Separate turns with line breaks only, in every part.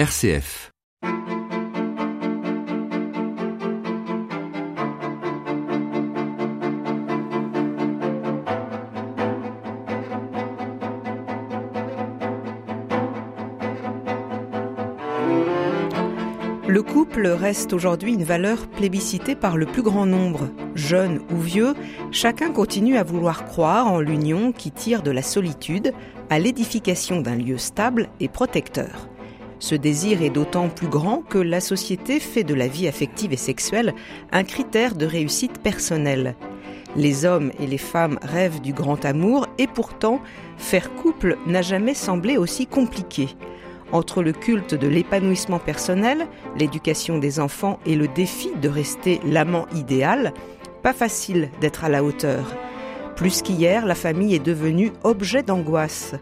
RCF.
Le couple reste aujourd'hui une valeur plébiscitée par le plus grand nombre. Jeunes ou vieux, chacun continue à vouloir croire en l'union qui tire de la solitude à l'édification d'un lieu stable et protecteur. Ce désir est d'autant plus grand que la société fait de la vie affective et sexuelle un critère de réussite personnelle. Les hommes et les femmes rêvent du grand amour et pourtant, faire couple n'a jamais semblé aussi compliqué. Entre le culte de l'épanouissement personnel, l'éducation des enfants et le défi de rester l'amant idéal, pas facile d'être à la hauteur. Plus qu'hier, la famille est devenue objet d'angoisse.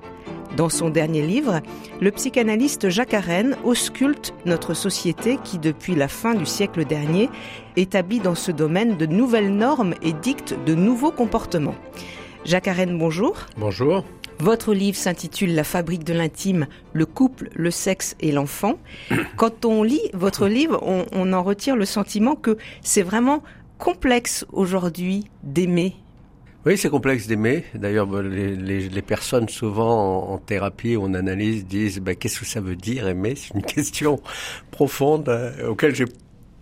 Dans son dernier livre, le psychanalyste Jacques Arène ausculte notre société qui, depuis la fin du siècle dernier, établit dans ce domaine de nouvelles normes et dicte de nouveaux comportements. Jacques Arène, bonjour.
Bonjour.
Votre livre s'intitule La fabrique de l'intime, le couple, le sexe et l'enfant. Quand on lit votre livre, on, on en retire le sentiment que c'est vraiment complexe aujourd'hui d'aimer.
Oui, c'est complexe d'aimer. D'ailleurs, les, les, personnes souvent en, en, thérapie ou en analyse disent bah, qu'est-ce que ça veut dire aimer? C'est une question profonde euh,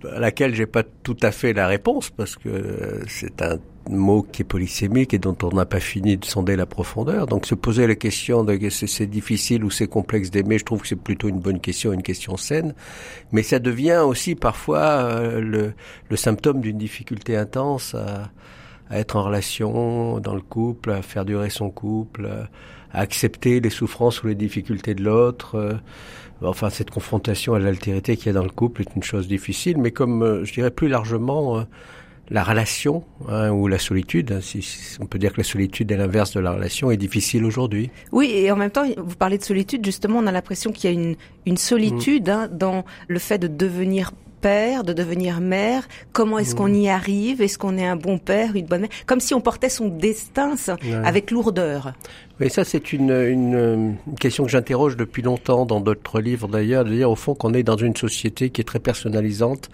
à laquelle j'ai pas tout à fait la réponse parce que euh, c'est un mot qui est polysémique et dont on n'a pas fini de sonder la profondeur. Donc se poser la question de c'est difficile ou c'est complexe d'aimer, je trouve que c'est plutôt une bonne question, une question saine. Mais ça devient aussi parfois euh, le, le, symptôme d'une difficulté intense à, à, être en relation dans le couple, à faire durer son couple, à accepter les souffrances ou les difficultés de l'autre. Euh, enfin, cette confrontation à l'altérité qu'il y a dans le couple est une chose difficile, mais comme euh, je dirais plus largement la relation hein, ou la solitude, hein, si, si, on peut dire que la solitude est l'inverse de la relation, est difficile aujourd'hui.
Oui, et en même temps, vous parlez de solitude, justement, on a l'impression qu'il y a une, une solitude mmh. hein, dans le fait de devenir père, de devenir mère. Comment est-ce mmh. qu'on y arrive? Est-ce qu'on est un bon père, une bonne mère? Comme si on portait son destin ça, ouais. avec lourdeur.
Oui, ça c'est une, une, une, question que j'interroge depuis longtemps dans d'autres livres d'ailleurs, de dire au fond qu'on est dans une société qui est très personnalisante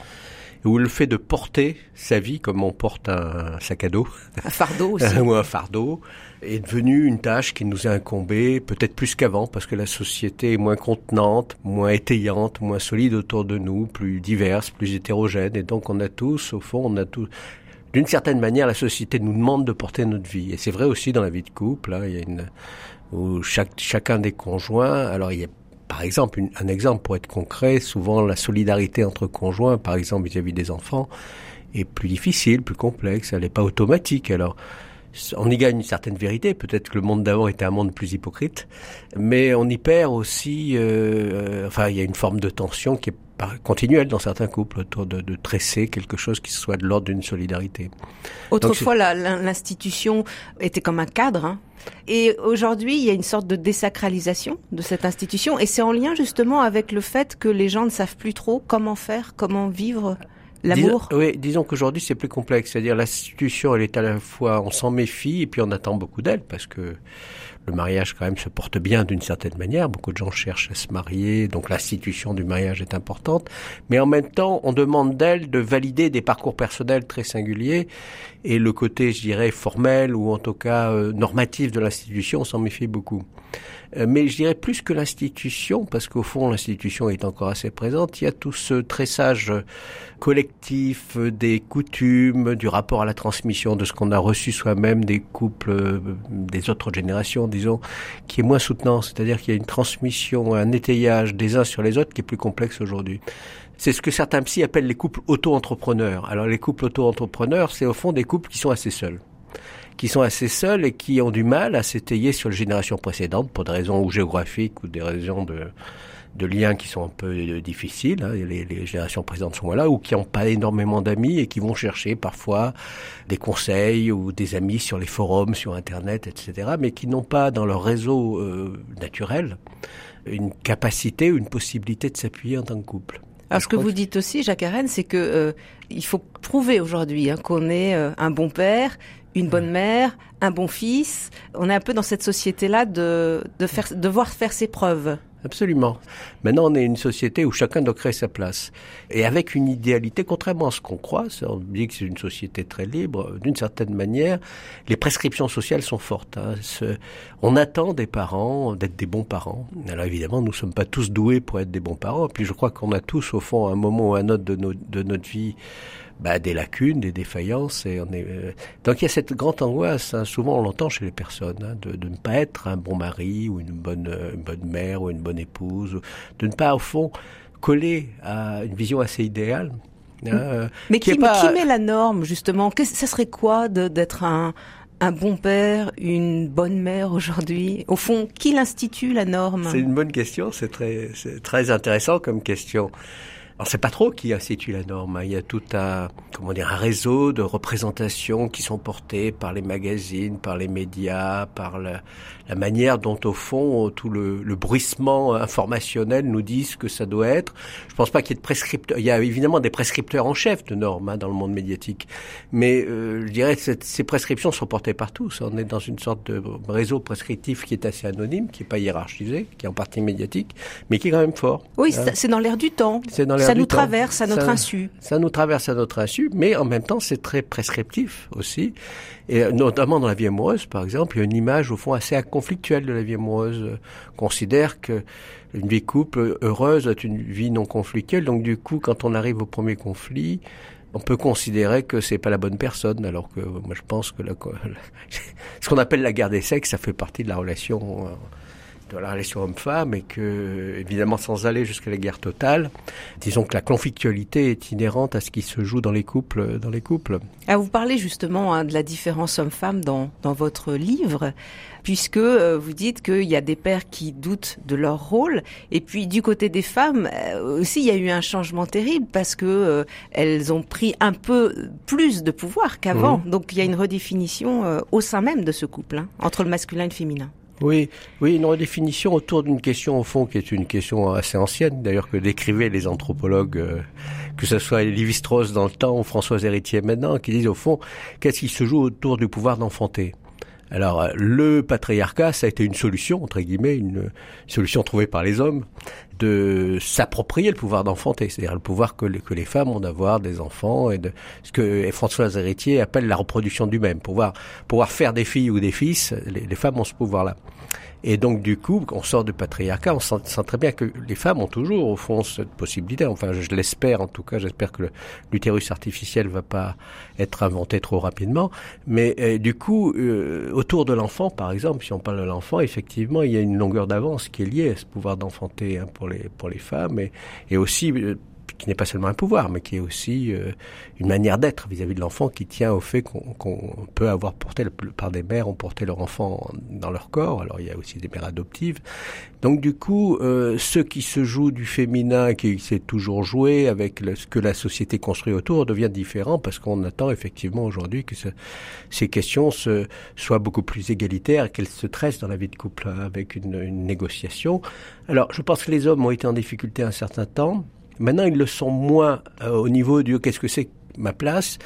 où le fait de porter sa vie comme on porte un sac à dos,
un fardeau aussi,
ou un fardeau, est devenu une tâche qui nous a incombé, peut-être plus qu'avant, parce que la société est moins contenante, moins étayante, moins solide autour de nous, plus diverse, plus hétérogène, et donc on a tous, au fond, on a tous, d'une certaine manière, la société nous demande de porter notre vie, et c'est vrai aussi dans la vie de couple. Hein, il y a une où chaque, chacun des conjoints, alors il y a par exemple, un exemple pour être concret, souvent la solidarité entre conjoints, par exemple vis-à-vis -vis des enfants, est plus difficile, plus complexe, elle n'est pas automatique. Alors, on y gagne une certaine vérité. Peut-être que le monde d'avant était un monde plus hypocrite, mais on y perd aussi. Euh, enfin, il y a une forme de tension qui est continuelle dans certains couples autour de, de tresser quelque chose qui soit de l'ordre d'une solidarité.
Autrefois, l'institution était comme un cadre. Hein. Et aujourd'hui, il y a une sorte de désacralisation de cette institution, et c'est en lien justement avec le fait que les gens ne savent plus trop comment faire, comment vivre. L'amour
Dis, Oui, disons qu'aujourd'hui c'est plus complexe. C'est-à-dire l'institution, elle est à la fois, on s'en méfie et puis on attend beaucoup d'elle parce que le mariage quand même se porte bien d'une certaine manière. Beaucoup de gens cherchent à se marier, donc l'institution du mariage est importante. Mais en même temps, on demande d'elle de valider des parcours personnels très singuliers et le côté, je dirais, formel ou en tout cas euh, normatif de l'institution, on s'en méfie beaucoup. Euh, mais je dirais plus que l'institution, parce qu'au fond l'institution est encore assez présente, il y a tout ce tressage collectif des coutumes, du rapport à la transmission de ce qu'on a reçu soi-même des couples euh, des autres générations, disons, qui est moins soutenant. C'est-à-dire qu'il y a une transmission, un étayage des uns sur les autres qui est plus complexe aujourd'hui. C'est ce que certains psy appellent les couples auto-entrepreneurs. Alors les couples auto-entrepreneurs, c'est au fond des couples qui sont assez seuls qui sont assez seuls et qui ont du mal à s'étayer sur les générations précédentes pour des raisons géographiques ou des raisons de, liens qui sont un peu difficiles. Hein, les, générations précédentes sont là, ou qui n'ont pas énormément d'amis et qui vont chercher parfois des conseils ou des amis sur les forums, sur Internet, etc., mais qui n'ont pas dans leur réseau euh, naturel une capacité une possibilité de s'appuyer en tant que couple.
Alors, ce que vous dites aussi, Jacques Arène, c'est que euh, il faut prouver aujourd'hui hein, qu'on est euh, un bon père, une bonne mère, un bon fils. On est un peu dans cette société-là de, de faire, devoir faire ses preuves.
Absolument. Maintenant, on est une société où chacun doit créer sa place. Et avec une idéalité, contrairement à ce qu'on croit, on dit que c'est une société très libre, d'une certaine manière, les prescriptions sociales sont fortes. Hein. on attend des parents d'être des bons parents. Alors évidemment, nous ne sommes pas tous doués pour être des bons parents. Puis je crois qu'on a tous, au fond, un moment ou un autre de notre vie, bah, des lacunes, des défaillances. Et on est, euh, Donc il y a cette grande angoisse, hein, souvent on l'entend chez les personnes, hein, de, de, ne pas être un bon mari ou une bonne, euh, une bonne mère ou une bonne épouse, de ne pas au fond coller à une vision assez idéale.
Hein, euh, Mais qui, pas... qui, met la norme justement? Ça serait quoi d'être un, un bon père, une bonne mère aujourd'hui? Au fond, qui l'institue la norme?
C'est une bonne question, c'est très, très intéressant comme question. Alors c'est pas trop qui institue la norme. Hein. Il y a tout un comment dire un réseau de représentations qui sont portées par les magazines, par les médias, par la, la manière dont au fond tout le, le, bruissement informationnel nous dit ce que ça doit être. Je pense pas qu'il y ait de prescripteurs. Il y a évidemment des prescripteurs en chef de normes hein, dans le monde médiatique, mais euh, je dirais que ces prescriptions sont portées par tous. On est dans une sorte de réseau prescriptif qui est assez anonyme, qui est pas hiérarchisé, qui est en partie médiatique, mais qui est quand même fort.
Oui, hein. c'est dans l'air du temps. C'est dans ça nous traverse à notre insu.
Ça nous traverse à notre insu, mais en même temps c'est très prescriptif aussi. Et notamment dans la vie amoureuse, par exemple, il y a une image au fond assez conflictuelle de la vie amoureuse. Euh, considère que une vie couple heureuse est une vie non conflictuelle. Donc du coup, quand on arrive au premier conflit, on peut considérer que c'est pas la bonne personne, alors que moi je pense que la, ce qu'on appelle la guerre des sexes, ça fait partie de la relation. De la relation homme-femme et que, évidemment, sans aller jusqu'à la guerre totale, disons que la conflictualité est inhérente à ce qui se joue dans les couples. Dans les couples.
Ah, vous parlez justement hein, de la différence homme-femme dans, dans votre livre, puisque euh, vous dites qu'il y a des pères qui doutent de leur rôle, et puis du côté des femmes euh, aussi, il y a eu un changement terrible parce que euh, elles ont pris un peu plus de pouvoir qu'avant. Mmh. Donc il y a une redéfinition au sein même de ce couple, hein, entre le masculin et le féminin.
Oui, oui, une redéfinition autour d'une question au fond qui est une question assez ancienne, d'ailleurs que décrivaient les anthropologues, euh, que ce soit Lévi-Strauss dans le temps ou François Héritier maintenant, qui disent au fond qu'est-ce qui se joue autour du pouvoir d'enfanter? Alors, le patriarcat, ça a été une solution, entre guillemets, une solution trouvée par les hommes, de s'approprier le pouvoir d'enfanter, c'est-à-dire le pouvoir que les, que les femmes ont d'avoir des enfants et de ce que François Héritier appelle la reproduction du même, pouvoir pouvoir faire des filles ou des fils, les femmes ont ce pouvoir-là. Et donc, du coup, on sort du patriarcat, on sent, très bien que les femmes ont toujours, au fond, cette possibilité. Enfin, je, l'espère, en tout cas, j'espère que l'utérus artificiel va pas être inventé trop rapidement. Mais euh, du coup, euh, autour de l'enfant, par exemple, si on parle de l'enfant, effectivement, il y a une longueur d'avance qui est liée à ce pouvoir d'enfanter hein, pour les pour les femmes et, et aussi euh, qui n'est pas seulement un pouvoir, mais qui est aussi euh, une manière d'être vis-à-vis de l'enfant qui tient au fait qu'on peut avoir porté, plupart des mères ont porté leur enfant dans leur corps, alors il y a aussi des mères adoptives. Donc du coup, euh, ce qui se joue du féminin, qui s'est toujours joué avec ce que la société construit autour, devient différent parce qu'on attend effectivement aujourd'hui que ces questions soient beaucoup plus égalitaires, qu'elles se tressent dans la vie de couple hein, avec une négociation. Alors je pense que les hommes ont été en difficulté un certain temps, Maintenant, ils le sont moins euh, au niveau du qu'est-ce que c'est ma place,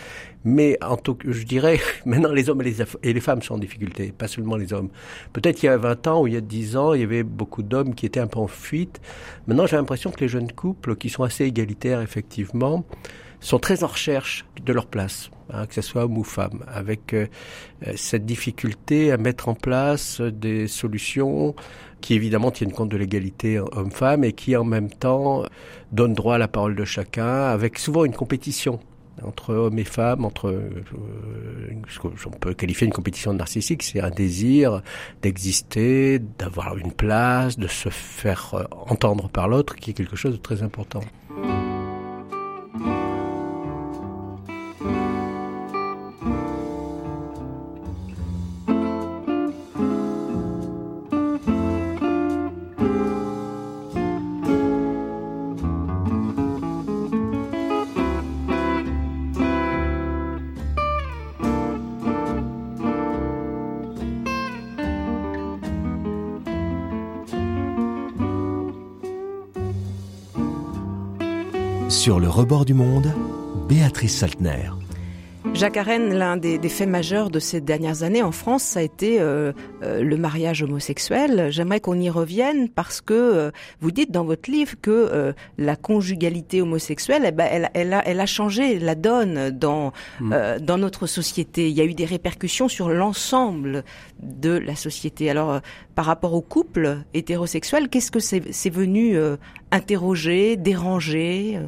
mais en tout, je dirais, maintenant les hommes et les, et les, femmes sont en difficulté, pas seulement les hommes. Peut-être qu'il y a 20 ans ou il y a 10 ans, il y avait beaucoup d'hommes qui étaient un peu en fuite. Maintenant, j'ai l'impression que les jeunes couples, qui sont assez égalitaires effectivement, sont très en recherche de leur place, hein, que ce soit homme ou femme, avec euh, cette difficulté à mettre en place des solutions qui évidemment tiennent compte de l'égalité homme-femme et qui en même temps donnent droit à la parole de chacun, avec souvent une compétition entre hommes et femmes, entre euh, ce qu'on peut qualifier une compétition narcissique, c'est un désir d'exister, d'avoir une place, de se faire euh, entendre par l'autre, qui est quelque chose de très important.
Sur le rebord du monde, Béatrice Saltner.
Jacques Arène, l'un des, faits majeurs de ces dernières années en France, ça a été euh, euh, le mariage homosexuel. J'aimerais qu'on y revienne parce que euh, vous dites dans votre livre que la conjugalité homosexuelle, eh ben, elle, elle, a, elle, a, changé la donne dans, mm. dans notre société. Il y a eu des répercussions sur l'ensemble de la société. Alors, par rapport au couple hétérosexuel, qu'est-ce que c'est venu interroger, déranger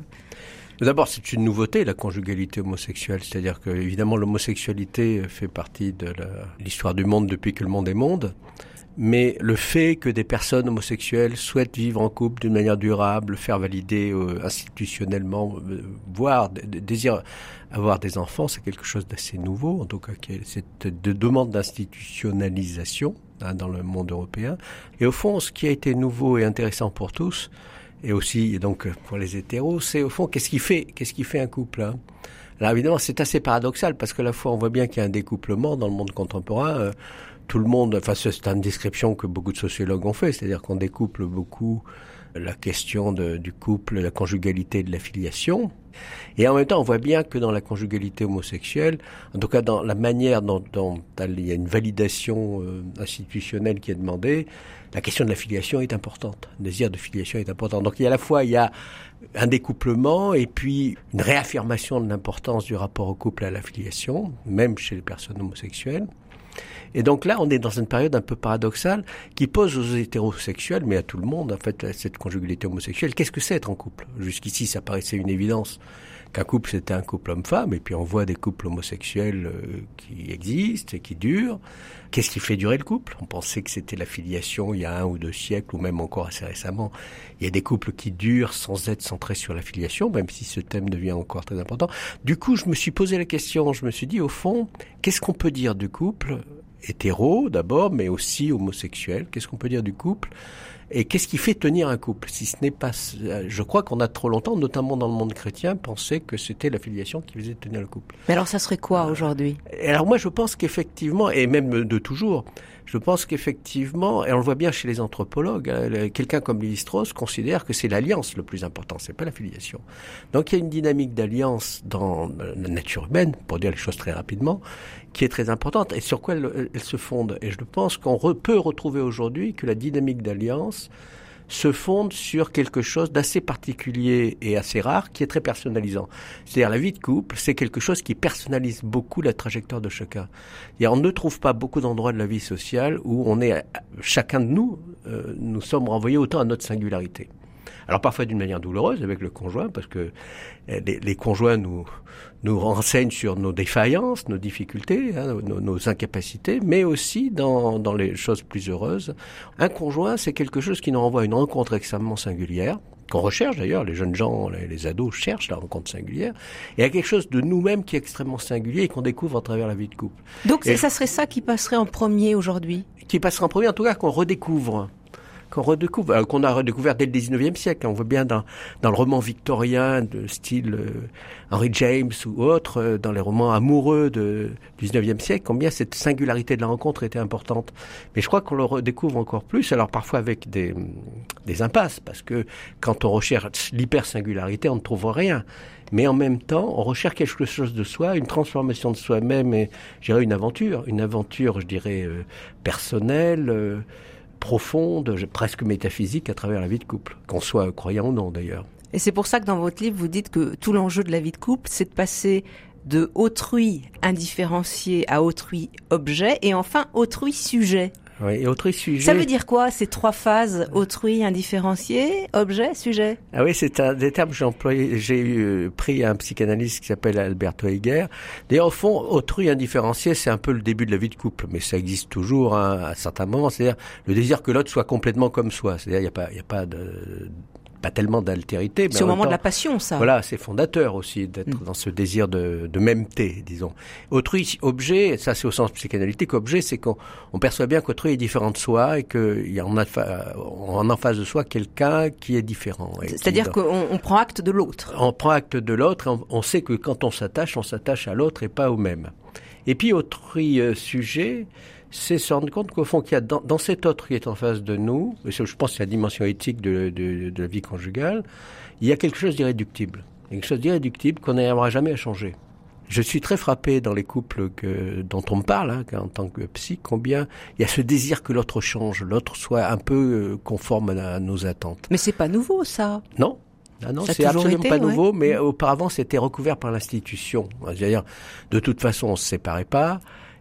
D'abord, c'est une nouveauté, la conjugalité homosexuelle. C'est-à-dire que, évidemment, l'homosexualité fait partie de l'histoire du monde depuis que le monde est monde. Mais le fait que des personnes homosexuelles souhaitent vivre en couple d'une manière durable, faire valider euh, institutionnellement, euh, voire désirent avoir des enfants, c'est quelque chose d'assez nouveau. En tout cas, cette de demande d'institutionnalisation hein, dans le monde européen. Et au fond, ce qui a été nouveau et intéressant pour tous, et aussi donc pour les hétéros, c'est au fond qu'est-ce qui fait qu'est-ce qui fait un couple. Hein? Alors évidemment, c'est assez paradoxal parce que la fois on voit bien qu'il y a un découplement dans le monde contemporain. Euh, tout le monde, enfin c'est une description que beaucoup de sociologues ont fait, c'est-à-dire qu'on découple beaucoup la question du couple, la conjugalité de la filiation. Et en même temps, on voit bien que dans la conjugalité homosexuelle, en tout cas dans la manière dont, il y a une validation euh, institutionnelle qui est demandée, la question de la filiation est importante. Le désir de filiation est important. Donc il y a à la fois il y a un découplement et puis une réaffirmation de l'importance du rapport au couple à la filiation, même chez les personnes homosexuelles. Et donc là, on est dans une période un peu paradoxale qui pose aux hétérosexuels, mais à tout le monde, en fait, cette conjugalité homosexuelle. Qu'est-ce que c'est être en couple? Jusqu'ici, ça paraissait une évidence qu'un couple c'était un couple homme-femme, et puis on voit des couples homosexuels euh, qui existent et qui durent. Qu'est-ce qui fait durer le couple? On pensait que c'était la filiation il y a un ou deux siècles, ou même encore assez récemment. Il y a des couples qui durent sans être centrés sur la filiation, même si ce thème devient encore très important. Du coup, je me suis posé la question, je me suis dit, au fond, qu'est-ce qu'on peut dire du couple hétéro d'abord, mais aussi homosexuel? Qu'est-ce qu'on peut dire du couple et qu'est-ce qui fait tenir un couple Si ce n'est pas, je crois qu'on a trop longtemps, notamment dans le monde chrétien, pensé que c'était l'affiliation qui faisait tenir le couple.
Mais alors, ça serait quoi aujourd'hui?
Alors moi, je pense qu'effectivement, et même de toujours, je pense qu'effectivement, et on le voit bien chez les anthropologues, hein, quelqu'un comme Lévi-Strauss considère que c'est l'alliance le plus important, c'est pas l'affiliation. Donc il y a une dynamique d'alliance dans la nature humaine, pour dire les choses très rapidement, qui est très importante et sur quoi elle, se fonde. Et je pense qu'on peut retrouver aujourd'hui que la dynamique d'alliance se fonde sur quelque chose d'assez particulier et assez rare qui est très personnalisant. C'est-à-dire la vie de couple, c'est quelque chose qui personnalise beaucoup la trajectoire de chacun. Et on ne trouve pas beaucoup d'endroits de la vie sociale où on est, chacun de nous, euh, nous sommes renvoyés autant à notre singularité. Alors parfois d'une manière douloureuse avec le conjoint, parce que eh, les, conjoints nous, nous renseignent sur nos défaillances, nos difficultés, hein, nos, incapacités, mais aussi dans, dans les choses plus heureuses. Un conjoint, c'est quelque chose qui nous renvoie à une rencontre extrêmement singulière, qu'on recherche d'ailleurs, les jeunes gens, les, ados cherchent la rencontre singulière, et à quelque chose de nous-mêmes qui est extrêmement singulier et qu'on découvre à travers la vie de couple.
Donc ça serait ça qui passerait en premier aujourd'hui?
Qui passerait en premier, en tout cas qu'on redécouvre qu'on redécouvre, euh, qu'on a redécouvert dès le 19e siècle. On voit bien dans, dans le roman victorien de style euh, Henry James ou autre, euh, dans les romans amoureux du 19e siècle, combien cette singularité de la rencontre était importante. Mais je crois qu'on le redécouvre encore plus, alors parfois avec des, des impasses, parce que quand on recherche l'hyper-singularité, on ne trouve rien. Mais en même temps, on recherche quelque chose de soi, une transformation de soi-même et, je dirais, une aventure, une aventure, je dirais, personnelle, profonde, presque métaphysique à travers la vie de couple, qu'on soit croyant ou non d'ailleurs.
Et c'est pour ça que dans votre livre, vous dites que tout l'enjeu de la vie de couple, c'est de passer de autrui indifférencié à autrui objet et enfin autrui sujet.
Oui, et sujet.
Ça veut dire quoi ces trois phases autrui, indifférencié, objet, sujet?
Ah oui, c'est un des termes que j'ai employé. J'ai eu, pris un psychanalyste qui s'appelle Alberto Heger. D'ailleurs, au fond, autrui indifférencié, c'est un peu le début de la vie de couple, mais ça existe toujours hein, à certains moments. C'est-à-dire le désir que l'autre soit complètement comme soi. C'est-à-dire il n'y a pas, il y a pas de pas tellement d'altérité.
C'est au moment de la passion, ça.
Voilà, c'est fondateur aussi d'être mm. dans ce désir de, de mêmeté, disons. Autrui, objet, ça c'est au sens psychanalytique, objet, c'est qu'on on perçoit bien qu'autrui est différent de soi et qu'il y a en, a, en face de soi quelqu'un qui est différent.
C'est-à-dire qu'on on prend acte de l'autre.
On prend acte de l'autre, on, on sait que quand on s'attache, on s'attache à l'autre et pas au même. Et puis autrui euh, sujet, c'est se rendre compte qu'au fond, qu'il y a dans, cet autre qui est en face de nous, et je pense que la dimension éthique de, de, de, la vie conjugale, il y a quelque chose d'irréductible. Quelque chose d'irréductible qu'on n'arrivera jamais à changer. Je suis très frappé dans les couples que, dont on me parle, hein, en tant que psy, combien il y a ce désir que l'autre change, l'autre soit un peu euh, conforme à, nos attentes.
Mais c'est pas nouveau, ça.
Non. Ah non, c'est absolument pas nouveau, mais auparavant c'était recouvert par l'institution. C'est-à-dire, de toute façon, on se séparait pas.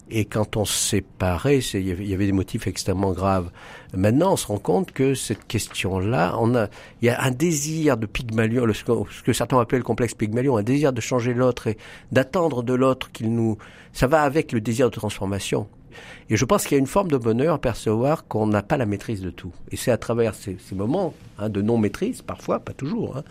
Et quand on se séparait, il y avait des motifs extrêmement graves. Maintenant, on se rend compte que cette question-là, on a, il y a un désir de Pygmalion, ce que certains appellent le complexe Pygmalion, un désir de changer l'autre et d'attendre de l'autre qu'il nous, ça va avec le désir de transformation. Et je pense qu'il y a une forme de bonheur à percevoir qu'on n'a pas la maîtrise de tout. Et c'est à travers ces, ces moments hein, de non-maîtrise, parfois, pas toujours, hein,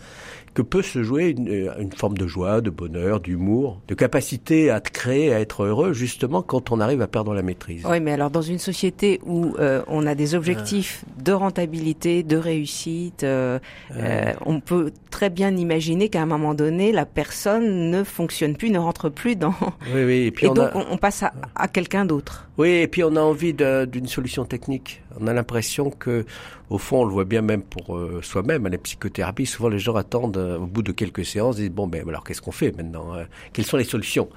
que peut se jouer une, euh, une, forme de joie, de bonheur, d'humour, de capacité à créer, à être heureux, justement quand on arrive à perdre la maîtrise.
Oui, mais alors dans une société où euh, on a des objectifs ah. de rentabilité, de réussite, euh, ah. on peut très bien imaginer qu'à un moment donné, la personne ne fonctionne plus, ne rentre plus dans...
Oui, oui. Et,
puis et on donc on, passe à, à quelqu'un d'autre.
Oui, et puis on a envie d'une solution technique. On a l'impression que, au fond, on le voit bien même pour euh, soi-même, à la psychothérapie, souvent les gens attendent, euh, au bout de quelques séances, disent, bon, ben alors qu'est-ce qu'on fait maintenant euh, Quelles sont les solutions?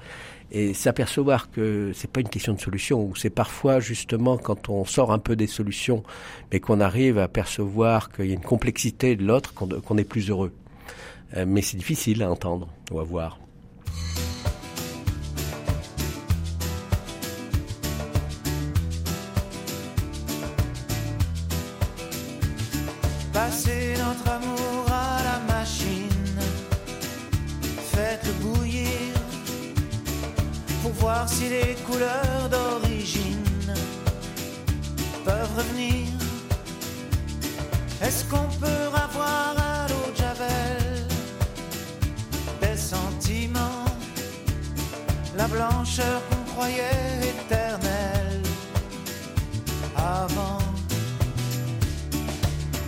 Et s'apercevoir que c'est pas une question de solution, ou c'est parfois justement quand on sort un peu des solutions, mais qu'on arrive à percevoir qu'il y a une complexité de l'autre, qu'on est plus heureux. mais c'est difficile à entendre ou à voir.
Si les couleurs d'origine peuvent revenir. Est-ce qu'on peut avoir à l'eau de Javel des sentiments, la blancheur qu'on croyait éternelle avant?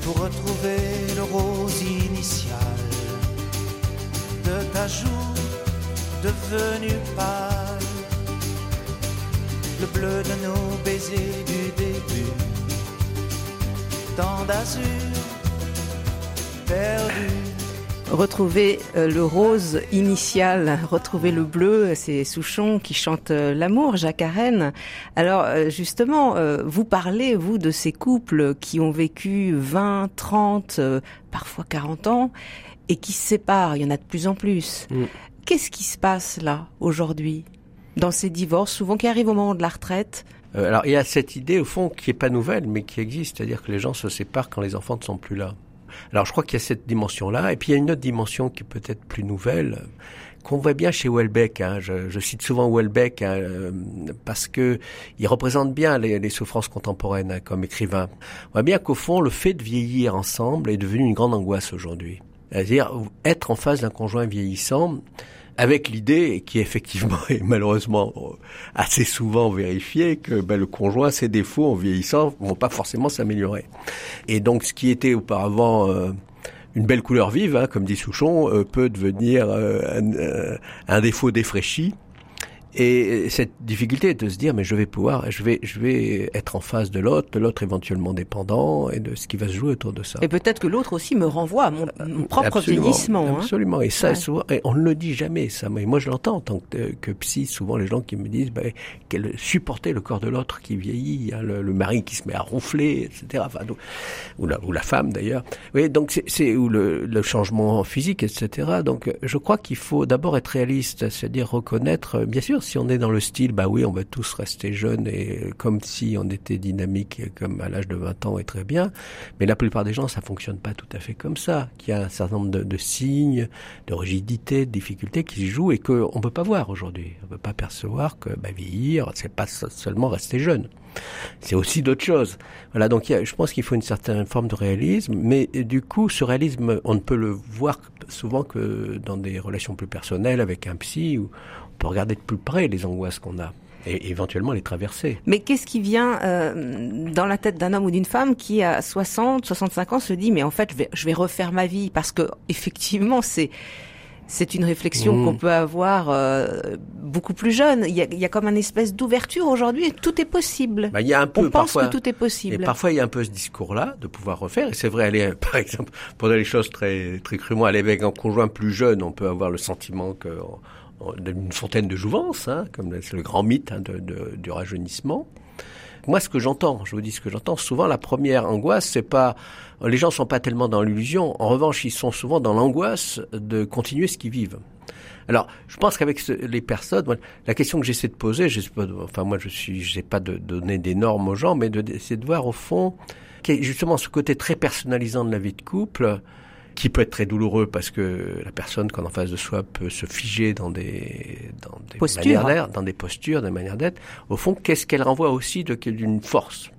pour retrouver le rose initial de ta joue devenue pâle, le bleu de nos baisers du début, tant d'azur perdu
retrouver euh, le rose initial, retrouver le bleu, c'est Souchon qui chante euh, l'amour, Jacques Arène. Alors euh, justement, vous parlez, vous, de ces couples qui ont vécu 20, 30, parfois 40 ans et qui se séparent, il y en a de plus en plus. Mm. Qu'est-ce qui se passe là, aujourd'hui, dans ces divorces, souvent qui arrivent au moment de la retraite
alors il y a cette idée au fond qui est pas nouvelle mais qui existe, c'est-à-dire que les gens se séparent quand les enfants ne sont plus là. Alors je crois qu'il y a cette dimension-là, et puis il y a une autre dimension qui est peut-être plus nouvelle, qu'on voit bien chez Welbeck. Hein. Je, je, cite souvent Welbeck hein, euh, parce que il représente bien les, les souffrances contemporaines hein, comme écrivain. On voit bien qu'au fond, le fait de vieillir ensemble est devenu une grande angoisse aujourd'hui. C'est-à-dire être en face d'un conjoint vieillissant, avec l'idée, qui effectivement est malheureusement assez souvent vérifiée, que ben, le conjoint, ses défauts en vieillissant vont pas forcément s'améliorer. Et donc ce qui était auparavant euh, une belle couleur vive, hein, comme dit Souchon, euh, peut devenir euh, un, défaut défraîchi et cette difficulté de se dire, mais je vais pouvoir, je vais, je vais être en face de l'autre, de l'autre éventuellement dépendant, et de ce qui va se jouer autour de ça.
Et peut-être que l'autre aussi me renvoie à mon, propre vieillissement.
Hein. Absolument. Et ça, souvent, et on ne le dit jamais, ça. Mais moi, je l'entends en tant que, que, psy. Souvent, les gens qui me disent, ben, qu'elle supporter le corps de l'autre qui vieillit, hein, le, le, mari qui se met à ronfler, etc. Enfin, ou, la, ou la femme d'ailleurs. Oui, donc c'est ou le, le changement physique, etc. Donc, je crois qu'il faut d'abord être réaliste, c'est-à-dire reconnaître, bien sûr si on est dans le style, bah oui, on va tous rester jeunes et comme si on était dynamique comme à l'âge de 20 ans et très bien. Mais la plupart des gens, ça fonctionne pas tout à fait comme ça. Qu'il y a un certain nombre de, signes, de rigidité, de difficultés qui se jouent et qu'on peut pas voir aujourd'hui. On peut pas percevoir que bah, vieillir, c'est pas seulement rester jeune. C'est aussi d'autres choses. Voilà, donc je pense qu'il faut une certaine forme de réalisme, mais du coup, ce réalisme, on ne peut le voir souvent que dans des relations plus personnelles avec un psy ou peut regarder de plus près les angoisses qu'on a et éventuellement les traverser.
Mais qu'est-ce qui vient euh, dans la tête d'un homme ou d'une femme qui à 60, 65 ans se dit mais en fait je vais, je vais refaire ma vie parce que effectivement c'est c'est une réflexion mmh. qu'on peut avoir euh, beaucoup plus jeune. Il y, a, il y a comme une espèce d'ouverture aujourd'hui. Tout est possible.
Bah, il y a un peu,
On pense que tout est possible.
Et parfois, il y a un peu ce discours-là de pouvoir refaire. Et c'est vrai, aller, par exemple, pour dire les choses très, très crûment, aller avec un conjoint plus jeune, on peut avoir le sentiment que d'une fontaine de jouvence, hein, comme c'est le grand mythe hein, du rajeunissement. Moi, ce que j'entends, je vous dis ce que j'entends, souvent la première angoisse, c'est pas, les gens sont pas tellement dans l'illusion. En revanche, ils sont souvent dans l'angoisse de continuer ce qu'ils vivent. Alors, je pense qu'avec les personnes, la question que j'essaie de poser, enfin moi je suis, je sais pas de donner des normes aux gens, mais d'essayer de voir au fond, justement ce côté très personnalisant de la vie de couple, qui peut être très douloureux parce que la personne qu'on en face de soi peut se figer dans des dans des
postures.
manières dans des postures, des manières d'être. Au fond, qu'est-ce qu'elle renvoie aussi de d'une force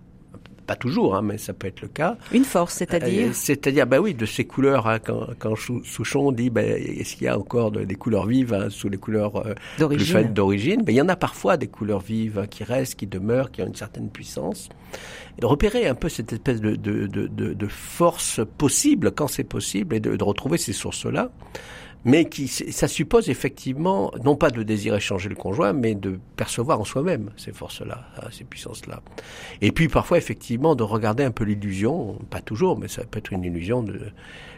pas toujours, hein, mais ça peut être le cas.
Une force, c'est-à-dire
euh, C'est-à-dire, bah oui, de ces couleurs. Hein, quand, quand Souchon dit, bah, est-ce qu'il y a encore des couleurs vives hein, sous les couleurs euh,
d'origine
D'origine, il y en a parfois des couleurs vives qui restent, qui demeurent, qui ont une certaine puissance. Et de repérer un peu cette espèce de, de, de, de force possible quand c'est possible et de, de retrouver ces sources-là mais qui ça suppose effectivement non pas de désirer changer le conjoint, mais de percevoir en soi-même ces forces-là, hein, ces puissances-là. Et puis parfois effectivement de regarder un peu l'illusion, pas toujours, mais ça peut être une illusion de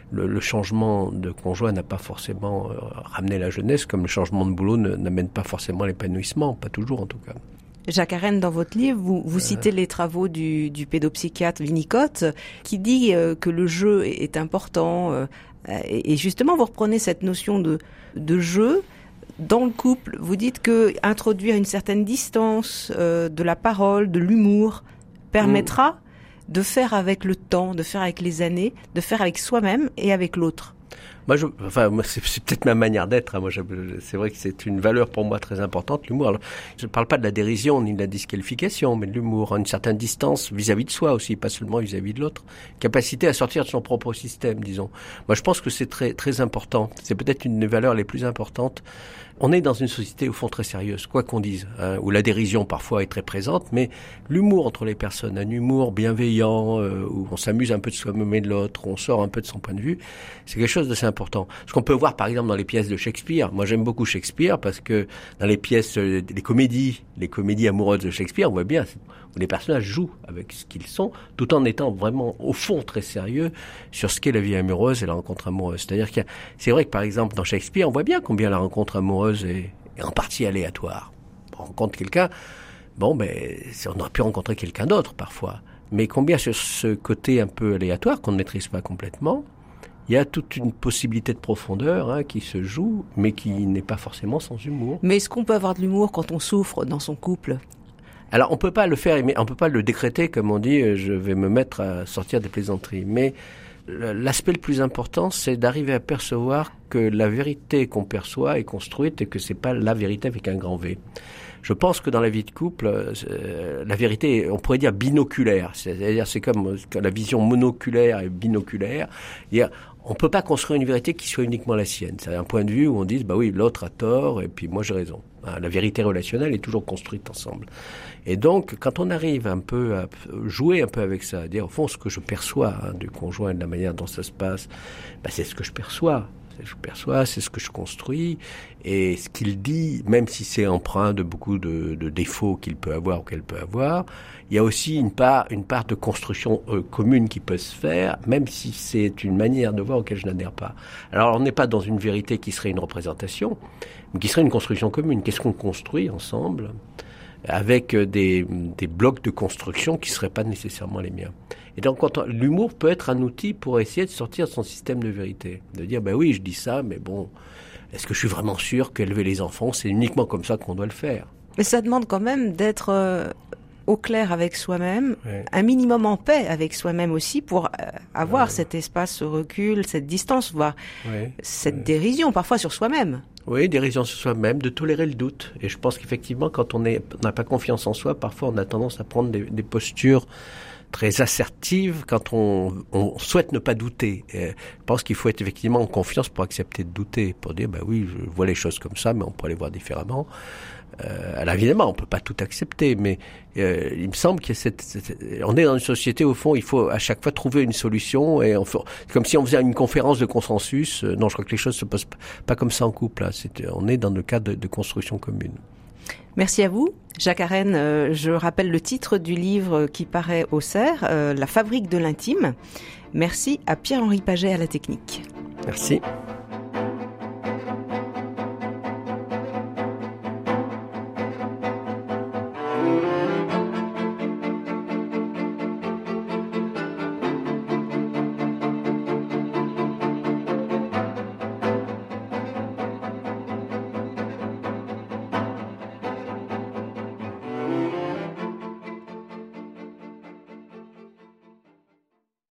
le, changement de conjoint n'a pas forcément euh, ramené la jeunesse, comme le changement de boulot n'amène pas forcément l'épanouissement, pas toujours en tout cas.
Jacques Arène, dans votre livre, vous, vous euh. citez les travaux du, du pédopsychiatre Winnicott, qui dit euh, que le jeu est important, euh, et justement, vous reprenez cette notion de, de jeu dans le couple. Vous dites que introduire une certaine distance euh, de la parole, de l'humour, permettra mm. de faire avec le temps, de faire avec les années, de faire avec soi-même et avec l'autre.
Moi, je, enfin, moi, c'est, peut-être ma manière d'être. Hein. Moi, c'est vrai que c'est une valeur pour moi très importante, l'humour. je ne parle pas de la dérision ni de la disqualification, mais de l'humour, une certaine distance vis-à-vis de soi aussi, pas seulement vis-à-vis de l'autre. Capacité à sortir de son propre système, disons. Moi, je pense que c'est très, très important. C'est peut-être une des valeurs les plus importantes on est dans une société au fond très sérieuse, quoi qu'on dise, hein, où la dérision parfois est très présente, mais l'humour entre les personnes, un humour bienveillant, euh, où on s'amuse un peu de soi-même et de l'autre, on sort un peu de son point de vue, c'est quelque chose d'assez Ce qu'on peut voir par exemple dans les pièces de Shakespeare. Moi j'aime beaucoup Shakespeare parce que dans les pièces, euh, les comédies, les comédies amoureuses de Shakespeare, on voit bien où les personnages jouent avec ce qu'ils sont, tout en étant vraiment au fond très sérieux sur ce qu'est la vie amoureuse et la rencontre amoureuse. C'est-à-dire que c'est vrai que par exemple dans Shakespeare, on voit bien combien la rencontre amoureuse est, en partie aléatoire. On rencontre quelqu'un, bon ben on aurait pu rencontrer quelqu'un d'autre parfois, mais combien sur ce côté un peu aléatoire qu'on ne maîtrise pas complètement, il y a toute une possibilité de profondeur hein, qui se joue, mais qui n'est pas forcément sans humour.
Mais est-ce qu'on peut avoir de l'humour quand on souffre dans son couple?
Alors on peut pas le faire, on peut pas le décréter comme on dit. Euh, je vais me mettre à sortir des plaisanteries, mais l'aspect le plus important, c'est d'arriver à percevoir que la vérité qu'on perçoit est construite et que c'est pas la vérité avec un grand V. Je pense que dans la vie de couple, euh, la vérité, on pourrait dire binoculaire. C'est-à-dire, c'est comme la vision monoculaire et binoculaire. On peut pas construire une vérité qui soit uniquement la sienne. C'est un point de vue où on dit, bah oui, l'autre a tort et puis moi j'ai raison. La vérité relationnelle est toujours construite ensemble. Et donc, quand on arrive un peu à jouer un peu avec ça, à dire au fond ce que je perçois hein, du conjoint et de la manière dont ça se passe, bah, c'est ce que je perçois. Je perçois, c'est ce que je construis. Et ce qu'il dit, même si c'est empreint de beaucoup de, de défauts qu'il peut avoir ou qu'elle peut avoir, il y a aussi une part, une part de construction euh, commune qui peut se faire, même si c'est une manière de voir auquel je n'adhère pas. Alors, on n'est pas dans une vérité qui serait une représentation, mais qui serait une construction commune. Qu'est-ce qu'on construit ensemble? Avec euh, des, des, blocs de construction qui ne seraient pas nécessairement les miens. Et donc, l'humour peut être un outil pour essayer de sortir de son système de vérité. De dire, ben oui, je dis ça, mais bon, est-ce que je suis vraiment sûr qu'élever les enfants, c'est uniquement comme ça qu'on doit le faire?
Mais ça demande quand même d'être euh, au clair avec soi-même, un minimum en paix avec soi-même aussi pour euh, avoir cet espace, ce recul, cette distance, voire cette dérision parfois sur soi-même.
Oui, dérision sur soi-même, de tolérer le doute. Et je pense qu'effectivement, quand on n'a pas confiance en soi, parfois on a tendance à prendre des, des postures très assertives quand on, on, souhaite ne pas douter. je pense qu'il faut être effectivement en confiance pour accepter de douter, pour dire, bah oui, je vois les choses comme ça, mais on peut les voir différemment. Euh, alors évidemment, on peut pas tout accepter, mais euh, il me semble qu'il cette, cette, on est dans une société au fond, il faut à chaque fois trouver une solution et on comme si on faisait une conférence de consensus. Euh, non, je crois que les choses se passent pas comme ça en couple. Là. on est dans le cadre de, de, construction commune.
Merci à vous. Jacques Arène, euh, je rappelle le titre du livre qui paraît au CERF, La fabrique de l'intime. Merci à Pierre-Henri Paget à la technique.
Merci.